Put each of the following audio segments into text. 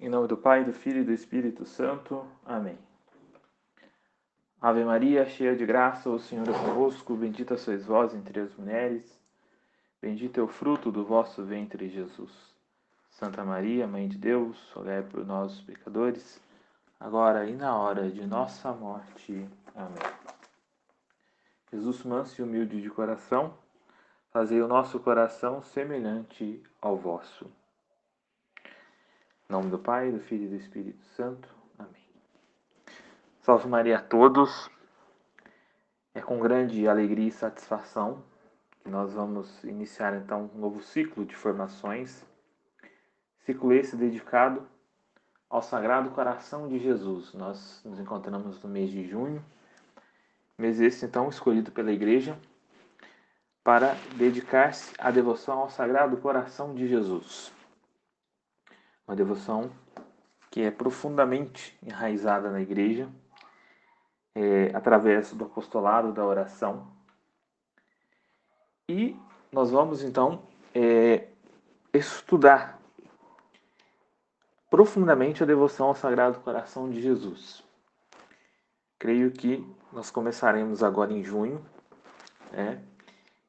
Em nome do Pai, do Filho e do Espírito Santo. Amém. Ave Maria, cheia de graça, o Senhor é convosco. Bendita sois vós entre as mulheres. Bendito é o fruto do vosso ventre, Jesus. Santa Maria, Mãe de Deus, rogai por nós, pecadores, agora e na hora de nossa morte. Amém. Jesus manso e humilde de coração, fazei o nosso coração semelhante ao vosso. Em nome do Pai, do Filho e do Espírito Santo. Amém. Salve Maria a todos. É com grande alegria e satisfação que nós vamos iniciar então um novo ciclo de formações. Ciclo esse dedicado ao Sagrado Coração de Jesus. Nós nos encontramos no mês de junho, mês esse então escolhido pela Igreja para dedicar-se à devoção ao Sagrado Coração de Jesus uma devoção que é profundamente enraizada na igreja, é, através do apostolado da oração. E nós vamos então é, estudar profundamente a devoção ao Sagrado Coração de Jesus. Creio que nós começaremos agora em junho, né?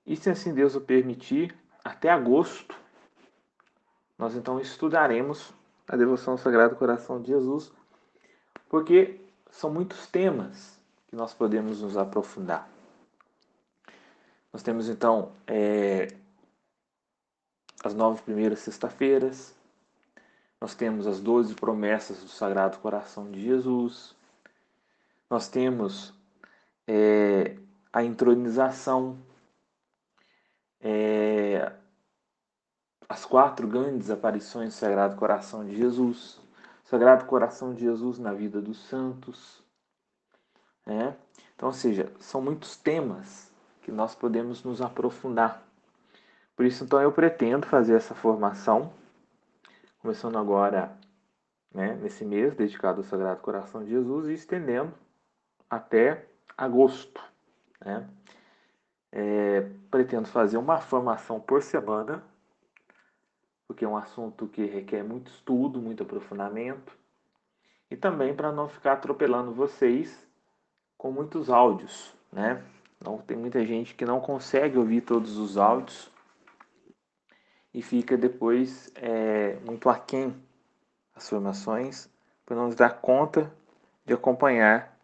e se assim Deus o permitir, até agosto nós então estudaremos a devoção ao Sagrado Coração de Jesus, porque são muitos temas que nós podemos nos aprofundar. Nós temos então é, as nove primeiras sexta-feiras, nós temos as doze promessas do Sagrado Coração de Jesus, nós temos é, a intronização, é, as quatro grandes aparições do Sagrado Coração de Jesus, Sagrado Coração de Jesus na vida dos santos. Né? Então, ou seja, são muitos temas que nós podemos nos aprofundar. Por isso, então, eu pretendo fazer essa formação, começando agora né, nesse mês dedicado ao Sagrado Coração de Jesus e estendendo até agosto. Né? É, pretendo fazer uma formação por semana porque é um assunto que requer muito estudo, muito aprofundamento, e também para não ficar atropelando vocês com muitos áudios, né? Não tem muita gente que não consegue ouvir todos os áudios e fica depois é, muito aquém as formações para não dar conta de acompanhar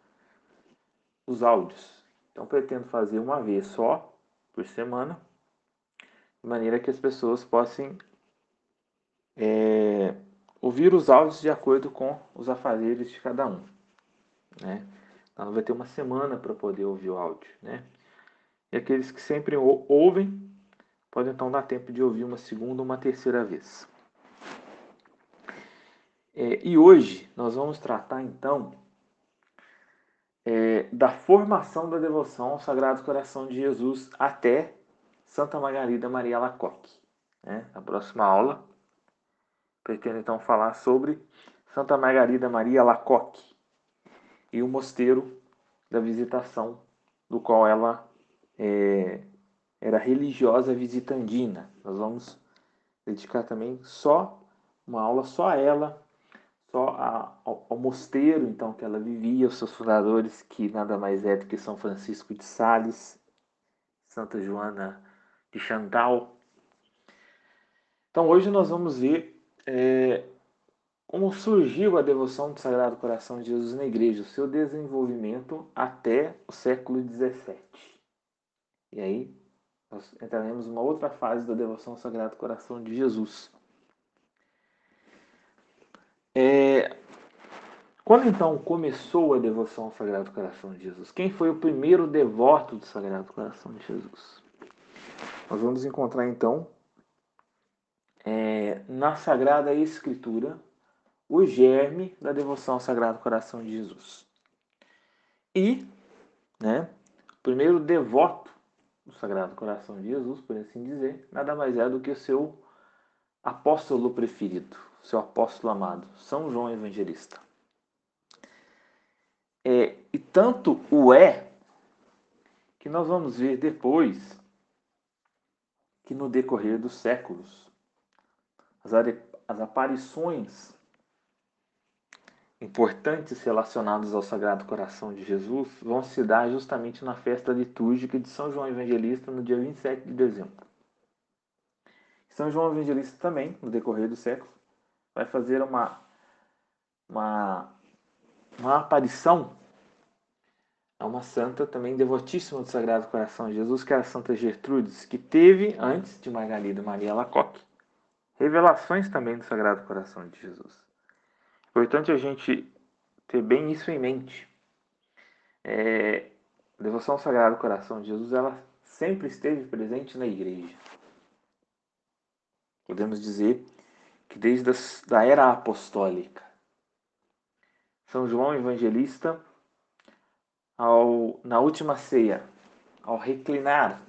os áudios. Então pretendo fazer uma vez só por semana, de maneira que as pessoas possam é, ouvir os áudios de acordo com os afazeres de cada um. Né? Então vai ter uma semana para poder ouvir o áudio. Né? E aqueles que sempre ouvem, podem então dar tempo de ouvir uma segunda ou uma terceira vez. É, e hoje nós vamos tratar então é, da formação da devoção ao Sagrado Coração de Jesus até Santa Margarida Maria Lacoque. Né? Na próxima aula Pretendo então falar sobre Santa Margarida Maria Lacoque e o mosteiro da Visitação, do qual ela é, era religiosa visitandina. Nós vamos dedicar também só uma aula só a ela, só a, ao, ao, mosteiro então que ela vivia, os seus fundadores que nada mais é do que São Francisco de Sales, Santa Joana de Chantal. Então hoje nós vamos ver é, como surgiu a devoção do Sagrado Coração de Jesus na igreja, o seu desenvolvimento até o século XVII. E aí nós entraremos numa outra fase da devoção ao Sagrado Coração de Jesus. É, quando então começou a devoção ao Sagrado Coração de Jesus? Quem foi o primeiro devoto do Sagrado Coração de Jesus? Nós vamos encontrar então é, na Sagrada Escritura o germe da devoção ao Sagrado Coração de Jesus. E, né, o primeiro devoto do Sagrado Coração de Jesus, por assim dizer, nada mais é do que o seu apóstolo preferido, seu apóstolo amado, São João Evangelista. É, e tanto o é que nós vamos ver depois que no decorrer dos séculos as, as aparições importantes relacionados ao Sagrado Coração de Jesus vão se dar justamente na festa litúrgica de São João Evangelista no dia 27 de dezembro. São João Evangelista também, no decorrer do século, vai fazer uma, uma, uma aparição a uma santa também devotíssima do Sagrado Coração de Jesus, que era a Santa Gertrudes, que teve, antes de Margarida Maria Lacoque, revelações também do Sagrado Coração de Jesus. Importante a gente ter bem isso em mente. É, a devoção ao Sagrado Coração de Jesus, ela sempre esteve presente na igreja. Podemos dizer que desde a era apostólica. São João Evangelista, ao, na última ceia, ao reclinar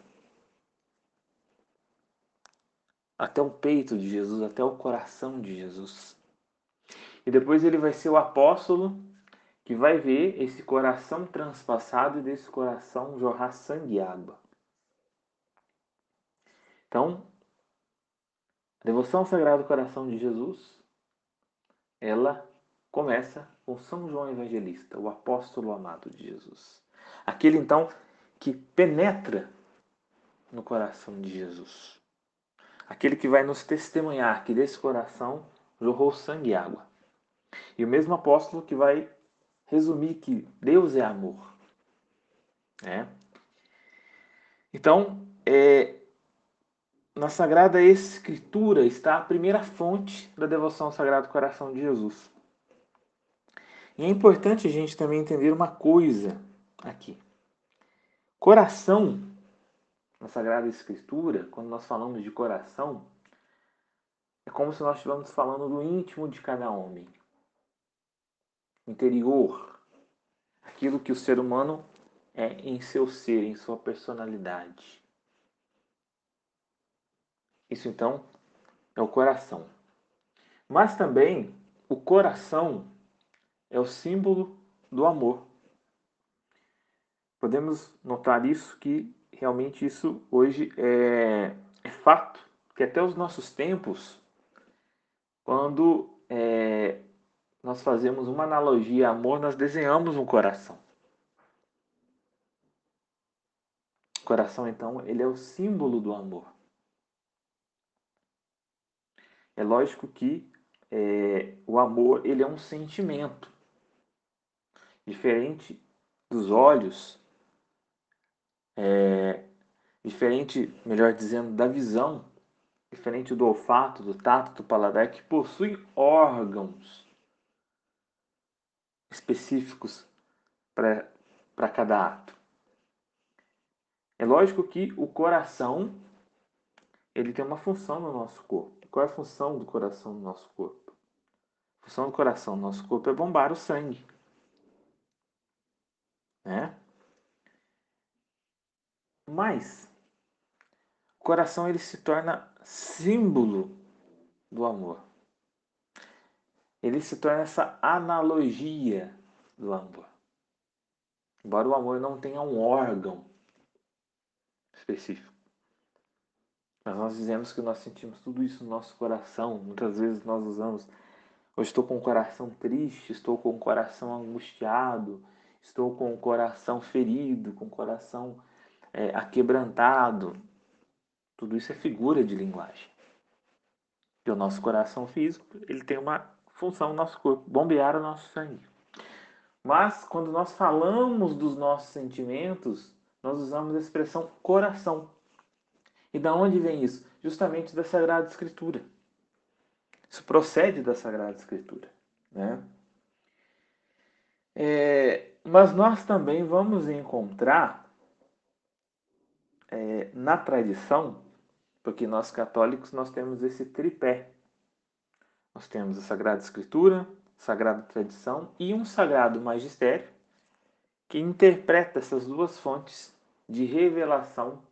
até o peito de Jesus, até o coração de Jesus, e depois ele vai ser o apóstolo que vai ver esse coração transpassado e desse coração jorrar sangue e água. Então, a devoção ao Sagrado Coração de Jesus, ela começa com São João Evangelista, o apóstolo amado de Jesus. Aquele então que penetra no coração de Jesus. Aquele que vai nos testemunhar que desse coração jorrou sangue e água. E o mesmo apóstolo que vai resumir que Deus é amor. Né? Então, é, na Sagrada Escritura está a primeira fonte da devoção ao Sagrado Coração de Jesus. E é importante a gente também entender uma coisa aqui. Coração, na Sagrada Escritura, quando nós falamos de coração, é como se nós estivéssemos falando do íntimo de cada homem interior, aquilo que o ser humano é em seu ser, em sua personalidade. Isso então é o coração. Mas também o coração é o símbolo do amor. Podemos notar isso que realmente isso hoje é, é fato, que até os nossos tempos, quando é, nós fazemos uma analogia amor, nós desenhamos um coração. O coração, então, ele é o símbolo do amor. É lógico que é, o amor ele é um sentimento diferente dos olhos, é, diferente, melhor dizendo, da visão, diferente do olfato, do tato, do paladar, que possuem órgãos específicos para cada ato. É lógico que o coração ele tem uma função no nosso corpo. Qual é a função do coração no nosso corpo? A função do coração no nosso corpo é bombar o sangue. Né? Mas o coração ele se torna símbolo do amor ele se torna essa analogia do amor. Embora o amor não tenha um órgão específico. Mas nós dizemos que nós sentimos tudo isso no nosso coração. Muitas vezes nós usamos. Eu estou com o coração triste, estou com o coração angustiado, estou com o coração ferido, com o coração é, aquebrantado. Tudo isso é figura de linguagem. E o nosso coração físico, ele tem uma função do nosso corpo, bombear o nosso sangue. Mas quando nós falamos dos nossos sentimentos, nós usamos a expressão coração. E da onde vem isso? Justamente da Sagrada Escritura. Isso procede da Sagrada Escritura. Né? É, mas nós também vamos encontrar é, na tradição, porque nós católicos nós temos esse tripé nós temos a Sagrada Escritura, Sagrada Tradição e um Sagrado Magistério que interpreta essas duas fontes de revelação,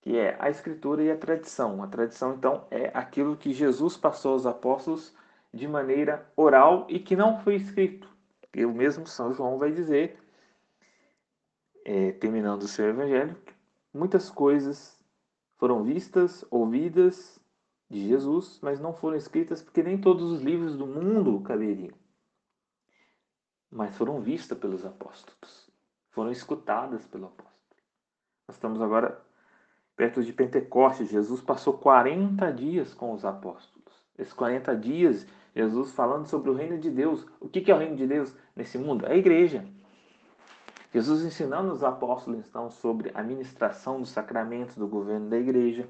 que é a Escritura e a tradição. A tradição, então, é aquilo que Jesus passou aos apóstolos de maneira oral e que não foi escrito. E o mesmo São João vai dizer, é, terminando o seu evangelho, muitas coisas foram vistas, ouvidas de Jesus, mas não foram escritas porque nem todos os livros do mundo caberiam. mas foram vistas pelos apóstolos, foram escutadas pelo apóstolo. Nós estamos agora perto de Pentecostes. Jesus passou 40 dias com os apóstolos. Esses 40 dias, Jesus falando sobre o reino de Deus. O que é o reino de Deus nesse mundo? É a igreja. Jesus ensinando os apóstolos então sobre a ministração dos sacramentos do governo da igreja,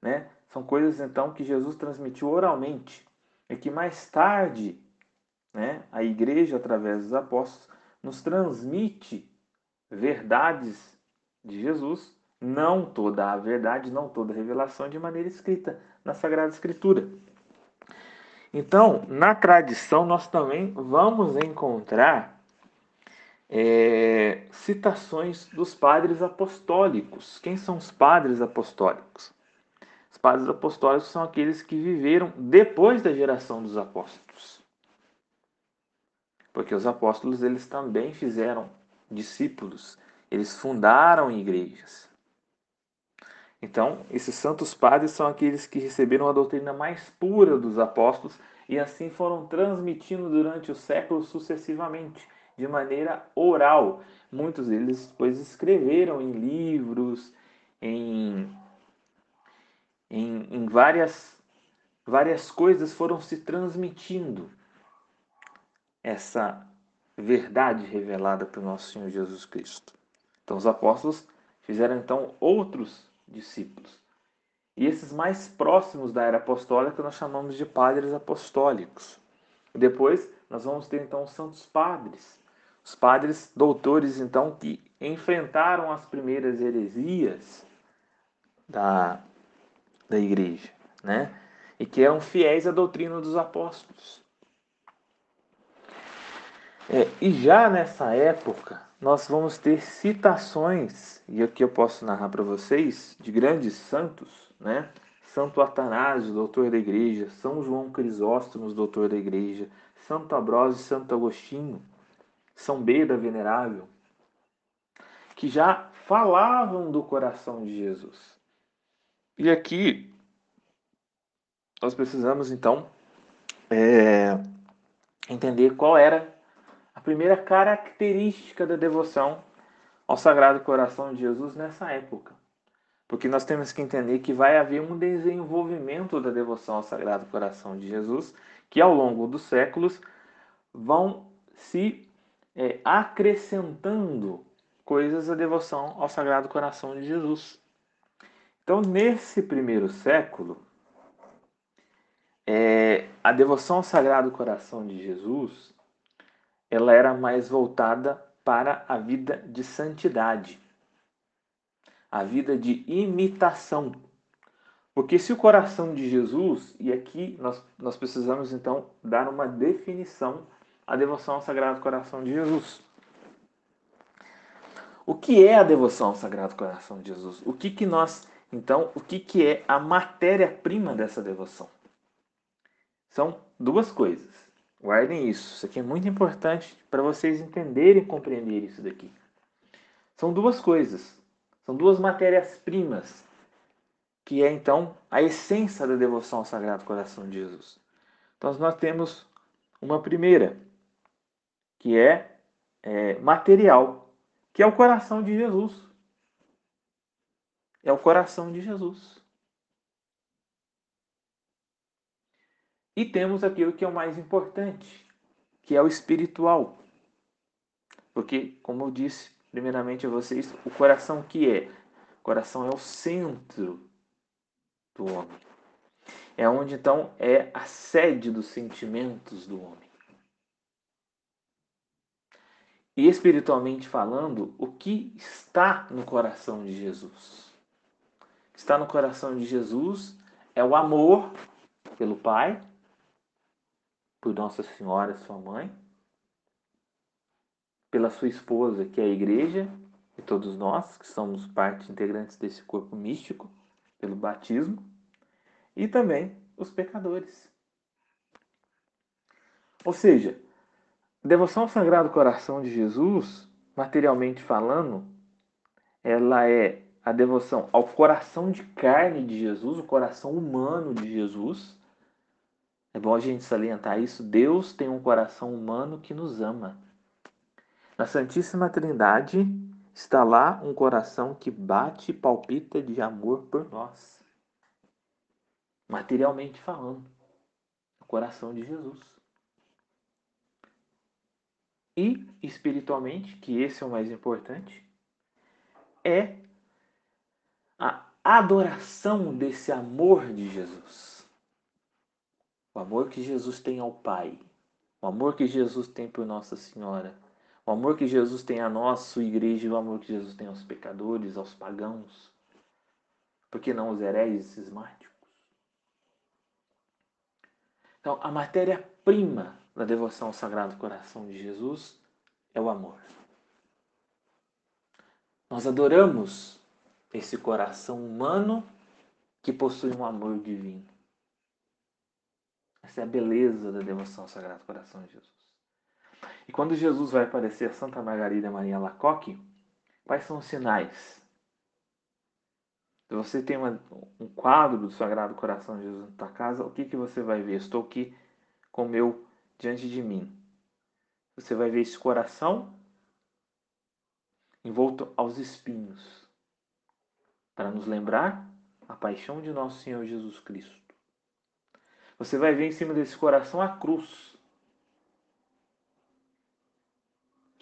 né? São coisas então que Jesus transmitiu oralmente e que mais tarde, né, a igreja através dos apóstolos nos transmite verdades de Jesus, não toda a verdade, não toda a revelação de maneira escrita na Sagrada Escritura. Então, na tradição nós também vamos encontrar é, citações dos padres apostólicos. Quem são os padres apostólicos? Os padres apostólicos são aqueles que viveram depois da geração dos apóstolos. Porque os apóstolos eles também fizeram discípulos, eles fundaram igrejas. Então, esses santos padres são aqueles que receberam a doutrina mais pura dos apóstolos e assim foram transmitindo durante os séculos sucessivamente de maneira oral. Muitos deles depois escreveram em livros, em, em, em várias, várias coisas foram se transmitindo essa verdade revelada pelo nosso Senhor Jesus Cristo. Então os apóstolos fizeram então outros discípulos. E esses mais próximos da era apostólica nós chamamos de padres apostólicos. Depois nós vamos ter então os santos padres, os padres doutores, então, que enfrentaram as primeiras heresias da, da igreja, né? E que eram fiéis à doutrina dos apóstolos. É, e já nessa época, nós vamos ter citações, e aqui eu posso narrar para vocês, de grandes santos, né? Santo Atanásio, doutor da igreja, São João Crisóstomo, doutor da igreja, Santo Ambrósio e Santo Agostinho, são Beda Venerável, que já falavam do coração de Jesus. E aqui nós precisamos então é, entender qual era a primeira característica da devoção ao Sagrado Coração de Jesus nessa época. Porque nós temos que entender que vai haver um desenvolvimento da devoção ao Sagrado Coração de Jesus, que ao longo dos séculos vão se é, acrescentando coisas à devoção ao Sagrado Coração de Jesus. Então, nesse primeiro século, é, a devoção ao Sagrado Coração de Jesus ela era mais voltada para a vida de santidade, a vida de imitação. Porque se o coração de Jesus, e aqui nós, nós precisamos então dar uma definição a devoção ao Sagrado Coração de Jesus. O que é a devoção ao Sagrado Coração de Jesus? O que que nós, então, o que que é a matéria-prima dessa devoção? São duas coisas. Guardem isso. Isso aqui é muito importante para vocês entenderem e compreender isso daqui. São duas coisas. São duas matérias-primas que é então a essência da devoção ao Sagrado Coração de Jesus. Então nós temos uma primeira, que é, é material, que é o coração de Jesus. É o coração de Jesus. E temos aquilo que é o mais importante, que é o espiritual. Porque, como eu disse primeiramente a vocês, o coração que é? O coração é o centro do homem. É onde então é a sede dos sentimentos do homem. E espiritualmente falando, o que está no coração de Jesus? O que está no coração de Jesus é o amor pelo Pai, por Nossa Senhora, sua mãe, pela sua esposa, que é a igreja, e todos nós, que somos parte integrantes desse corpo místico, pelo batismo, e também os pecadores. Ou seja, Devoção ao Sagrado Coração de Jesus, materialmente falando, ela é a devoção ao coração de carne de Jesus, o coração humano de Jesus. É bom a gente salientar isso. Deus tem um coração humano que nos ama. Na Santíssima Trindade está lá um coração que bate e palpita de amor por nós. Materialmente falando, o coração de Jesus. E espiritualmente, que esse é o mais importante, é a adoração desse amor de Jesus. O amor que Jesus tem ao Pai, o amor que Jesus tem por Nossa Senhora, o amor que Jesus tem a nós, sua igreja, o amor que Jesus tem aos pecadores, aos pagãos. Por que não os heréis cismáticos? Então, a matéria-prima da devoção ao Sagrado Coração de Jesus é o amor. Nós adoramos esse coração humano que possui um amor divino. Essa é a beleza da devoção ao Sagrado Coração de Jesus. E quando Jesus vai aparecer a Santa Margarida Maria Lacoque, quais são os sinais? Se você tem uma, um quadro do Sagrado Coração de Jesus na tua casa, o que, que você vai ver? Estou aqui com meu diante de mim. Você vai ver esse coração envolto aos espinhos, para nos lembrar a paixão de nosso Senhor Jesus Cristo. Você vai ver em cima desse coração a cruz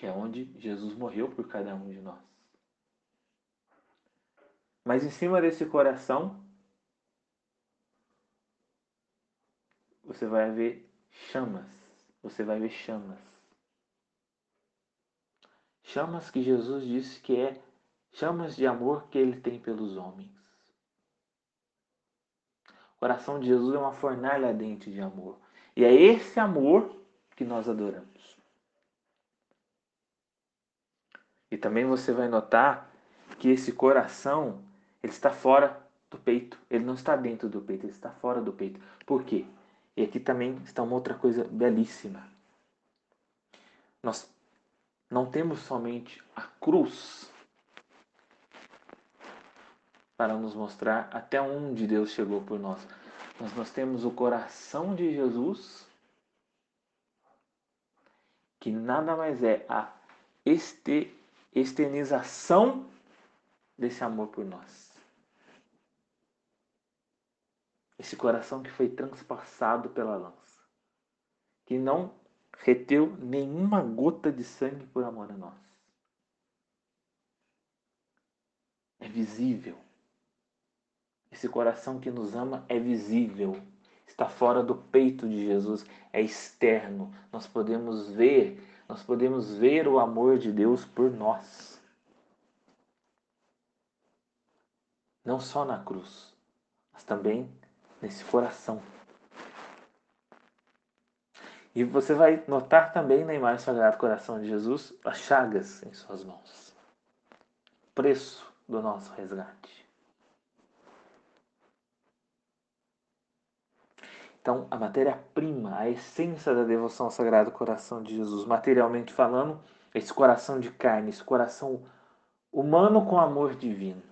que é onde Jesus morreu por cada um de nós. Mas em cima desse coração, você vai ver chamas. Você vai ver chamas. Chamas que Jesus disse que é chamas de amor que ele tem pelos homens. O coração de Jesus é uma fornalha ardente de amor. E é esse amor que nós adoramos. E também você vai notar que esse coração ele está fora do peito. Ele não está dentro do peito, ele está fora do peito. Por quê? E aqui também está uma outra coisa belíssima. Nós não temos somente a cruz para nos mostrar até onde Deus chegou por nós. Mas nós temos o coração de Jesus, que nada mais é a este externização desse amor por nós. Esse coração que foi transpassado pela lança, que não reteu nenhuma gota de sangue por amor a nós. É visível. Esse coração que nos ama é visível. Está fora do peito de Jesus, é externo. Nós podemos ver nós podemos ver o amor de Deus por nós. Não só na cruz, mas também nesse coração. E você vai notar também na imagem do Sagrado Coração de Jesus as chagas em suas mãos. Preço do nosso resgate. Então, a matéria-prima, a essência da devoção ao Sagrado Coração de Jesus, materialmente falando, esse coração de carne, esse coração humano com amor divino.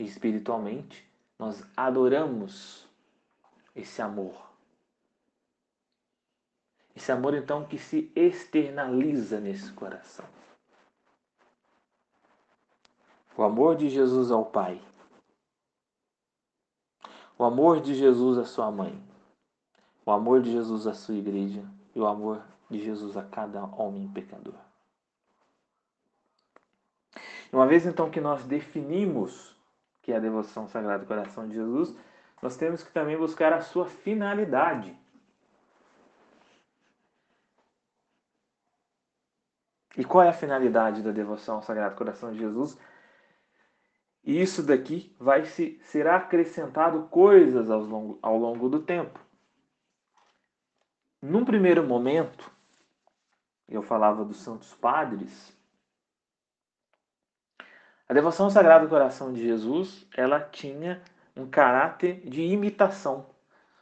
E espiritualmente, nós adoramos esse amor. Esse amor, então, que se externaliza nesse coração. O amor de Jesus ao Pai o amor de Jesus à sua mãe, o amor de Jesus à sua igreja e o amor de Jesus a cada homem pecador. Uma vez então que nós definimos que é a devoção ao Sagrado Coração de Jesus, nós temos que também buscar a sua finalidade. E qual é a finalidade da devoção ao Sagrado Coração de Jesus? E isso daqui vai se será acrescentado coisas ao longo, ao longo do tempo. Num primeiro momento, eu falava dos santos padres, a devoção ao Sagrado Coração de Jesus, ela tinha um caráter de imitação.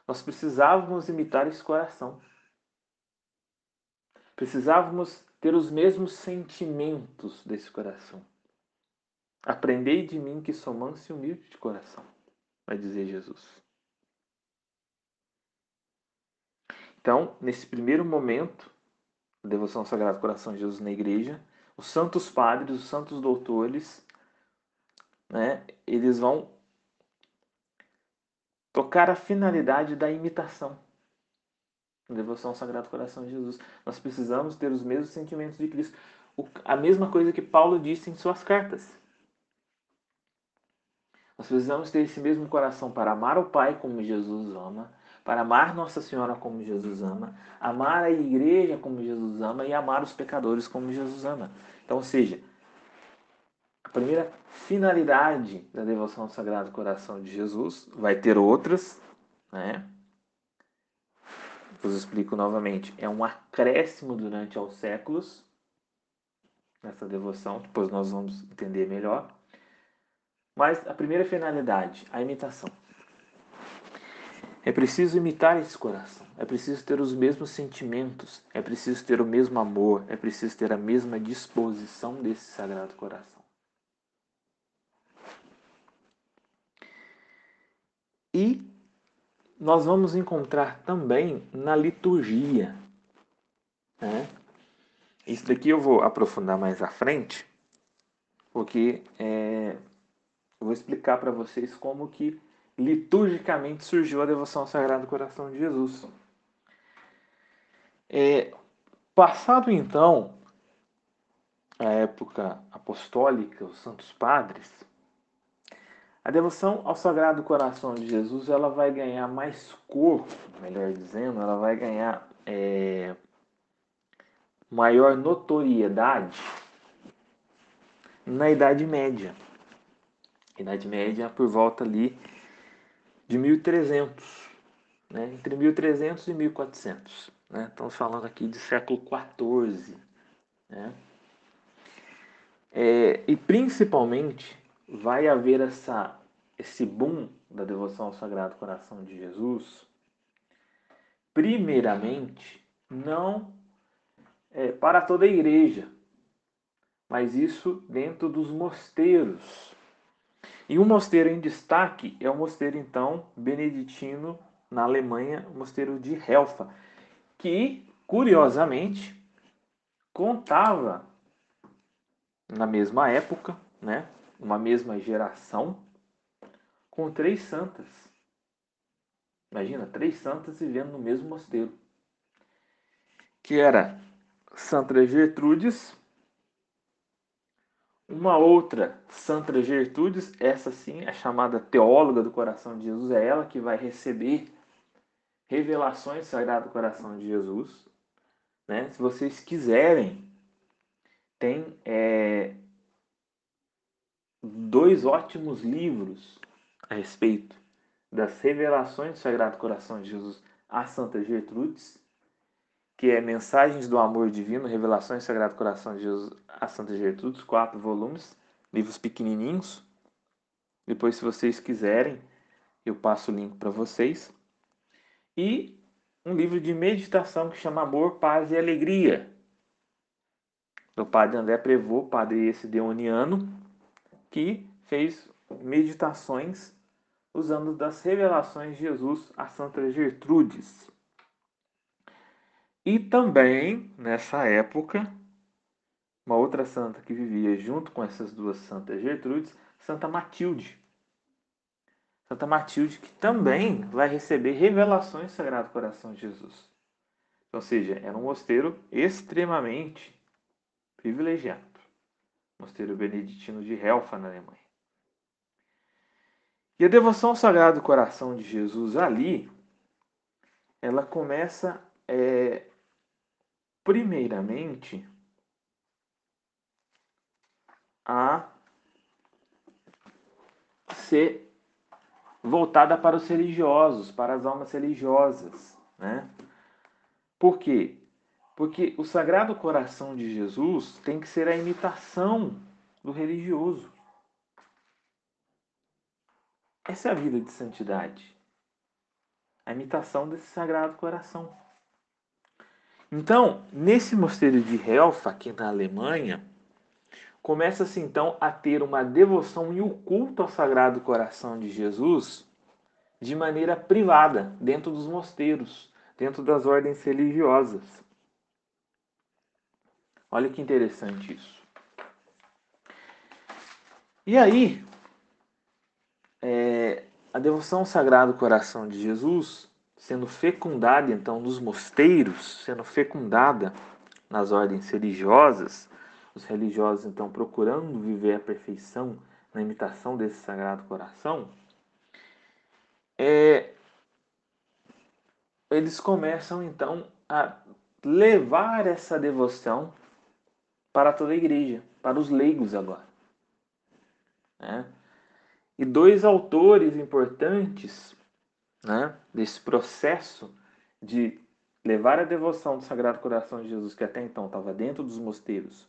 Nós precisávamos imitar esse coração. Precisávamos ter os mesmos sentimentos desse coração. Aprendei de mim que sou manso e humilde de coração, vai dizer Jesus. Então, nesse primeiro momento, devoção ao Sagrado Coração de Jesus na igreja, os santos padres, os santos doutores, né, eles vão tocar a finalidade da imitação. Devoção ao Sagrado Coração de Jesus. Nós precisamos ter os mesmos sentimentos de Cristo. O, a mesma coisa que Paulo disse em suas cartas. Nós precisamos ter esse mesmo coração para amar o Pai como Jesus ama, para amar Nossa Senhora como Jesus ama, amar a igreja como Jesus ama e amar os pecadores como Jesus ama. Então, ou seja, primeira finalidade da devoção ao Sagrado Coração de Jesus vai ter outras, né? Vos explico novamente. É um acréscimo durante aos séculos nessa devoção, depois nós vamos entender melhor. Mas a primeira finalidade, a imitação. É preciso imitar esse coração. É preciso ter os mesmos sentimentos. É preciso ter o mesmo amor. É preciso ter a mesma disposição desse sagrado coração. E nós vamos encontrar também na liturgia. Né? Isso daqui eu vou aprofundar mais à frente, porque é, eu vou explicar para vocês como que liturgicamente surgiu a devoção ao Sagrado Coração de Jesus. É, passado então a época apostólica, os santos padres, a devoção ao Sagrado Coração de Jesus ela vai ganhar mais corpo, melhor dizendo, ela vai ganhar é, maior notoriedade na Idade Média. Idade Média por volta ali de 1300, né? entre 1300 e 1400. Né? Estamos falando aqui de século XIV. Né? É, e principalmente vai haver essa, esse boom da devoção ao Sagrado Coração de Jesus, primeiramente, não é, para toda a igreja, mas isso dentro dos mosteiros. E um mosteiro em destaque é o mosteiro, então, beneditino na Alemanha, o mosteiro de Helfa, que, curiosamente, contava na mesma época, né, uma mesma geração, com três santas. Imagina, três santas vivendo no mesmo mosteiro. Que era Santa Gertrudes, uma outra, Santa Gertrudes, essa sim, é chamada teóloga do coração de Jesus, é ela que vai receber revelações do Sagrado Coração de Jesus. Né? Se vocês quiserem, tem é, dois ótimos livros a respeito das revelações do Sagrado Coração de Jesus a Santa Gertrudes que é Mensagens do Amor Divino, Revelações do Sagrado Coração de Jesus a Santa Gertrudes, quatro volumes, livros pequenininhos. Depois, se vocês quiserem, eu passo o link para vocês. E um livro de meditação que chama Amor, Paz e Alegria, do padre André Prevô, padre esse deoniano, que fez meditações usando das revelações de Jesus a Santa Gertrudes. E também, nessa época, uma outra santa que vivia junto com essas duas santas Gertrudes, Santa Matilde. Santa Matilde que também vai receber revelações do Sagrado Coração de Jesus. Ou seja, era um mosteiro extremamente privilegiado. Mosteiro beneditino de Helfa, na Alemanha. E a devoção ao Sagrado Coração de Jesus ali, ela começa é, primeiramente, a ser voltada para os religiosos, para as almas religiosas, né? Por quê? Porque o Sagrado Coração de Jesus tem que ser a imitação do religioso. Essa é a vida de santidade. A imitação desse Sagrado Coração. Então, nesse mosteiro de Helfa, aqui na Alemanha, começa-se então a ter uma devoção e o culto ao Sagrado Coração de Jesus de maneira privada, dentro dos mosteiros, dentro das ordens religiosas. Olha que interessante isso. E aí, é, a devoção ao Sagrado Coração de Jesus, sendo fecundada então nos mosteiros, sendo fecundada nas ordens religiosas, os religiosos então procurando viver a perfeição na imitação desse Sagrado Coração, é, eles começam então a levar essa devoção para toda a igreja, para os leigos agora. Né? E dois autores importantes né, desse processo de levar a devoção do Sagrado Coração de Jesus, que até então estava dentro dos mosteiros,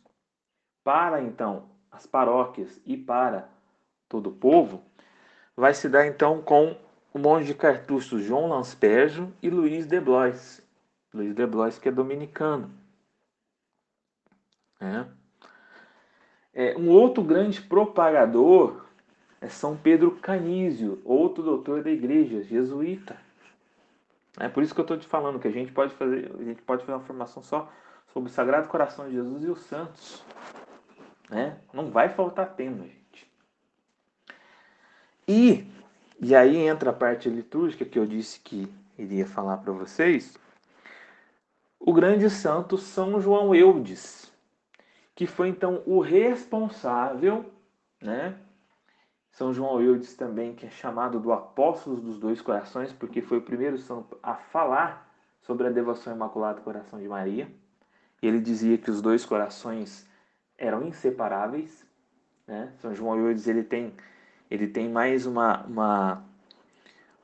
para então as paróquias e para todo o povo, vai se dar então com o monge de Cartucho João Lansperjo e Luiz de Blois. Luiz de Blois que é dominicano. É. É, um outro grande propagador é São Pedro Canísio, outro doutor da igreja, jesuíta. É por isso que eu estou te falando que a gente pode fazer, a gente pode fazer uma formação só sobre o Sagrado Coração de Jesus e os santos. Né? Não vai faltar tema, gente. E, e aí entra a parte litúrgica que eu disse que iria falar para vocês. O grande santo São João Eudes, que foi então o responsável, né? São João Eudes também, que é chamado do apóstolo dos dois corações, porque foi o primeiro santo a falar sobre a devoção imaculada do coração de Maria. Ele dizia que os dois corações eram inseparáveis. Né? São João Eudes ele tem, ele tem mais uma, uma,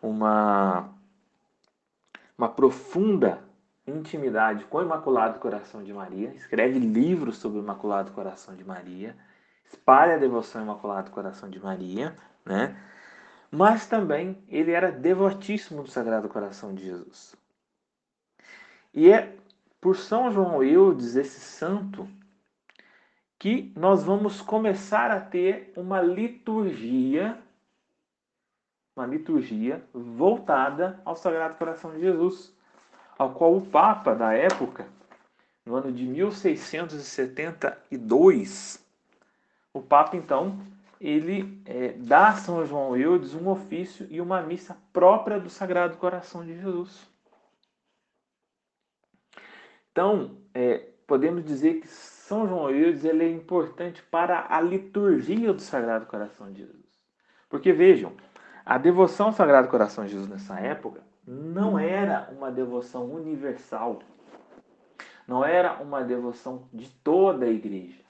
uma, uma profunda intimidade com o Imaculado Coração de Maria, escreve livros sobre o Imaculado Coração de Maria, espalha a devoção ao Imaculado Coração de Maria, né? Mas também ele era devotíssimo do Sagrado Coração de Jesus. E é por São João Eudes, esse santo, que nós vamos começar a ter uma liturgia, uma liturgia voltada ao Sagrado Coração de Jesus ao qual o Papa da época, no ano de 1672, o Papa então ele é, dá a São João Eudes um ofício e uma missa própria do Sagrado Coração de Jesus. Então, é, podemos dizer que São João Eudes ele é importante para a liturgia do Sagrado Coração de Jesus. Porque vejam, a devoção ao Sagrado Coração de Jesus nessa época não era uma devoção universal, não era uma devoção de toda a igreja.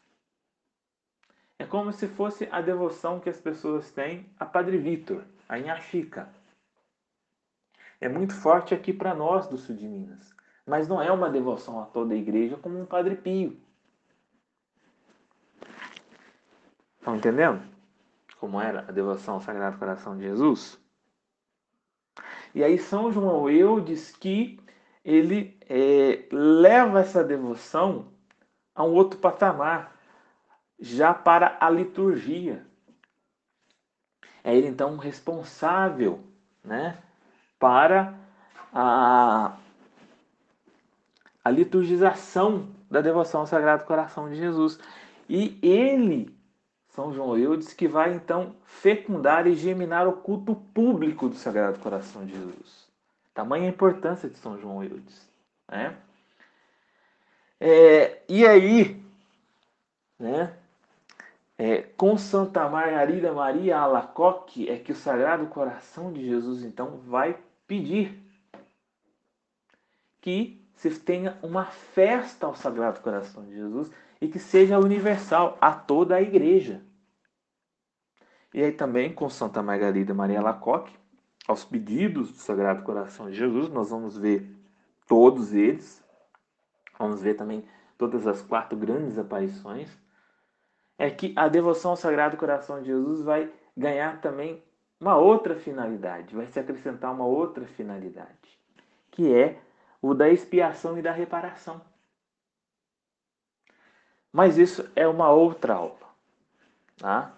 É como se fosse a devoção que as pessoas têm a Padre Vitor, a Inhaxica. É muito forte aqui para nós do sul de Minas, mas não é uma devoção a toda a igreja como um Padre Pio. Estão entendendo? Como era a devoção ao Sagrado Coração de Jesus? E aí São João Eudes que ele é, leva essa devoção a um outro patamar, já para a liturgia. É ele então responsável né, para a, a liturgização da devoção ao Sagrado Coração de Jesus. E ele são João Eudes, que vai então fecundar e geminar o culto público do Sagrado Coração de Jesus. Tamanha a importância de São João Eudes. Né? É, e aí, né, é, com Santa Margarida Maria Alacoque, é que o Sagrado Coração de Jesus então vai pedir que se tenha uma festa ao Sagrado Coração de Jesus e que seja universal a toda a igreja. E aí também com Santa Margarida Maria Lacoque, aos pedidos do Sagrado Coração de Jesus, nós vamos ver todos eles. Vamos ver também todas as quatro grandes aparições. É que a devoção ao Sagrado Coração de Jesus vai ganhar também uma outra finalidade, vai se acrescentar uma outra finalidade, que é o da expiação e da reparação. Mas isso é uma outra aula. Tá?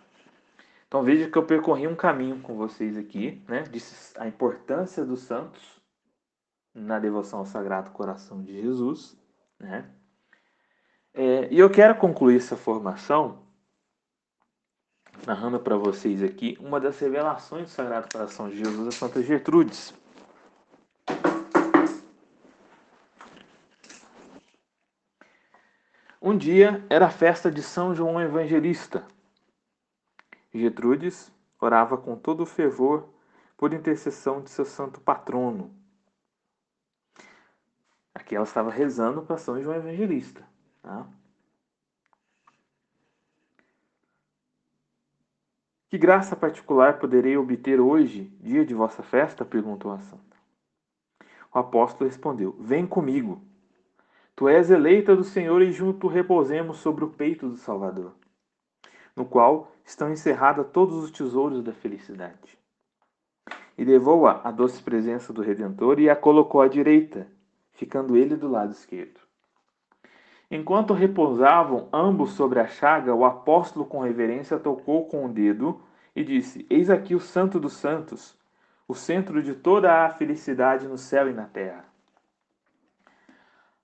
Então veja que eu percorri um caminho com vocês aqui, né? Disse a importância dos santos na devoção ao Sagrado Coração de Jesus, né? É, e eu quero concluir essa formação narrando para vocês aqui uma das revelações do Sagrado Coração de Jesus a Santa Gertrudes. Um dia era a festa de São João Evangelista. Gertrudes orava com todo o fervor por intercessão de seu santo patrono. Aqui ela estava rezando para São João Evangelista. Tá? Que graça particular poderei obter hoje, dia de vossa festa? perguntou a santa. O apóstolo respondeu: Vem comigo. Tu és eleita do Senhor e junto repousemos sobre o peito do Salvador, no qual estão encerrados todos os tesouros da felicidade. E levou-a à doce presença do Redentor e a colocou à direita, ficando ele do lado esquerdo. Enquanto repousavam ambos sobre a chaga, o apóstolo com reverência tocou com o dedo e disse: Eis aqui o Santo dos Santos, o centro de toda a felicidade no céu e na terra.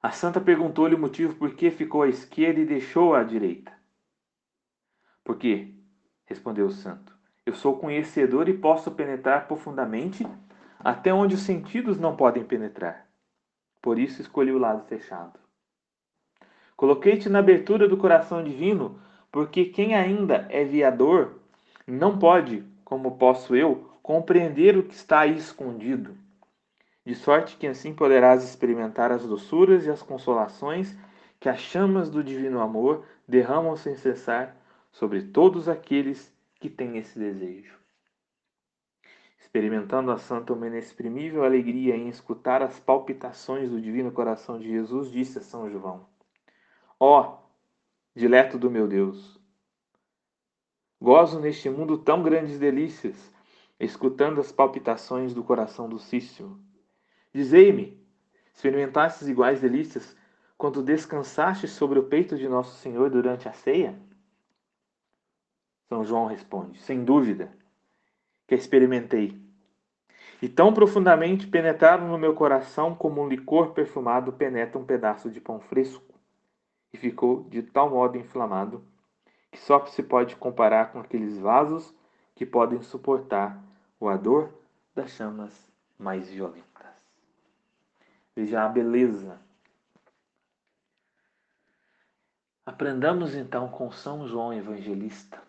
A santa perguntou-lhe o motivo por que ficou à esquerda e deixou à direita. Por quê? respondeu o santo. Eu sou conhecedor e posso penetrar profundamente até onde os sentidos não podem penetrar. Por isso escolhi o lado fechado. Coloquei-te na abertura do coração divino, porque quem ainda é viador não pode, como posso eu, compreender o que está aí escondido. De sorte que assim poderás experimentar as doçuras e as consolações que as chamas do divino amor derramam sem cessar sobre todos aqueles que têm esse desejo. Experimentando a santa uma inexprimível alegria em escutar as palpitações do divino coração de Jesus, disse a São João: Ó, oh, dileto do meu Deus, gozo neste mundo tão grandes delícias, escutando as palpitações do coração do Cício. Dizei-me, experimentastes iguais delícias quando descansaste sobre o peito de Nosso Senhor durante a ceia? São João responde: Sem dúvida, que experimentei. E tão profundamente penetraram no meu coração como um licor perfumado penetra um pedaço de pão fresco e ficou de tal modo inflamado que só se pode comparar com aqueles vasos que podem suportar o ardor das chamas mais violentas. Veja a beleza. Aprendamos então com São João Evangelista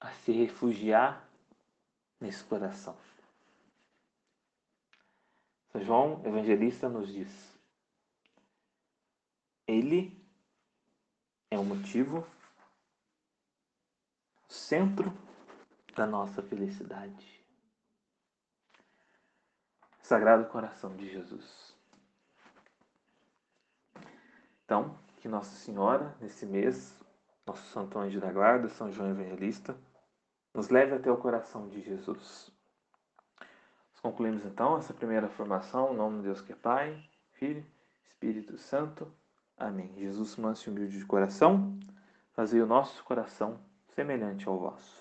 a se refugiar nesse coração. São João Evangelista nos diz: ele é o motivo, o centro da nossa felicidade. Sagrado Coração de Jesus. Então, que Nossa Senhora, nesse mês, nosso Santo Anjo da Guarda, São João Evangelista, nos leve até o coração de Jesus. Nós concluímos então essa primeira formação, em nome de Deus que é Pai, Filho, Espírito Santo. Amém. Jesus, manso e humilde de coração, fazei o nosso coração semelhante ao vosso.